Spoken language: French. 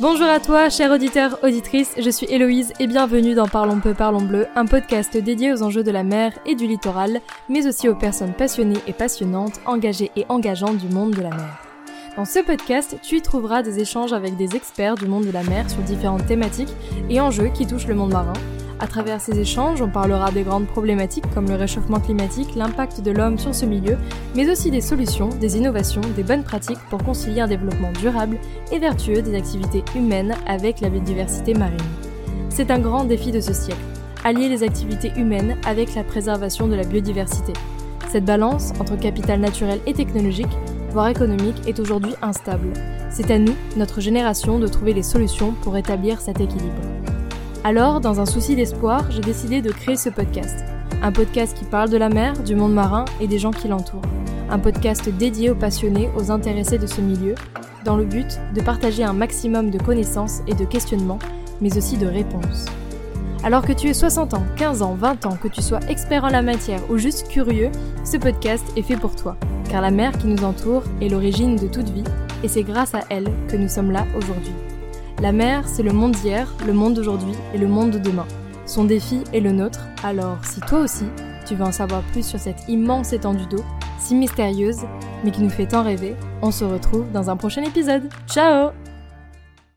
Bonjour à toi, cher auditeur, auditrice, je suis Héloïse et bienvenue dans Parlons peu, parlons bleu, un podcast dédié aux enjeux de la mer et du littoral, mais aussi aux personnes passionnées et passionnantes, engagées et engageantes du monde de la mer. Dans ce podcast, tu y trouveras des échanges avec des experts du monde de la mer sur différentes thématiques et enjeux qui touchent le monde marin, à travers ces échanges, on parlera des grandes problématiques comme le réchauffement climatique, l'impact de l'homme sur ce milieu, mais aussi des solutions, des innovations, des bonnes pratiques pour concilier un développement durable et vertueux des activités humaines avec la biodiversité marine. C'est un grand défi de ce siècle, allier les activités humaines avec la préservation de la biodiversité. Cette balance entre capital naturel et technologique, voire économique, est aujourd'hui instable. C'est à nous, notre génération, de trouver les solutions pour établir cet équilibre. Alors, dans un souci d'espoir, j'ai décidé de créer ce podcast. Un podcast qui parle de la mer, du monde marin et des gens qui l'entourent. Un podcast dédié aux passionnés, aux intéressés de ce milieu, dans le but de partager un maximum de connaissances et de questionnements, mais aussi de réponses. Alors que tu aies 60 ans, 15 ans, 20 ans, que tu sois expert en la matière ou juste curieux, ce podcast est fait pour toi, car la mer qui nous entoure est l'origine de toute vie, et c'est grâce à elle que nous sommes là aujourd'hui. La mer, c'est le monde d'hier, le monde d'aujourd'hui et le monde de demain. Son défi est le nôtre, alors si toi aussi, tu veux en savoir plus sur cette immense étendue d'eau, si mystérieuse, mais qui nous fait tant rêver, on se retrouve dans un prochain épisode. Ciao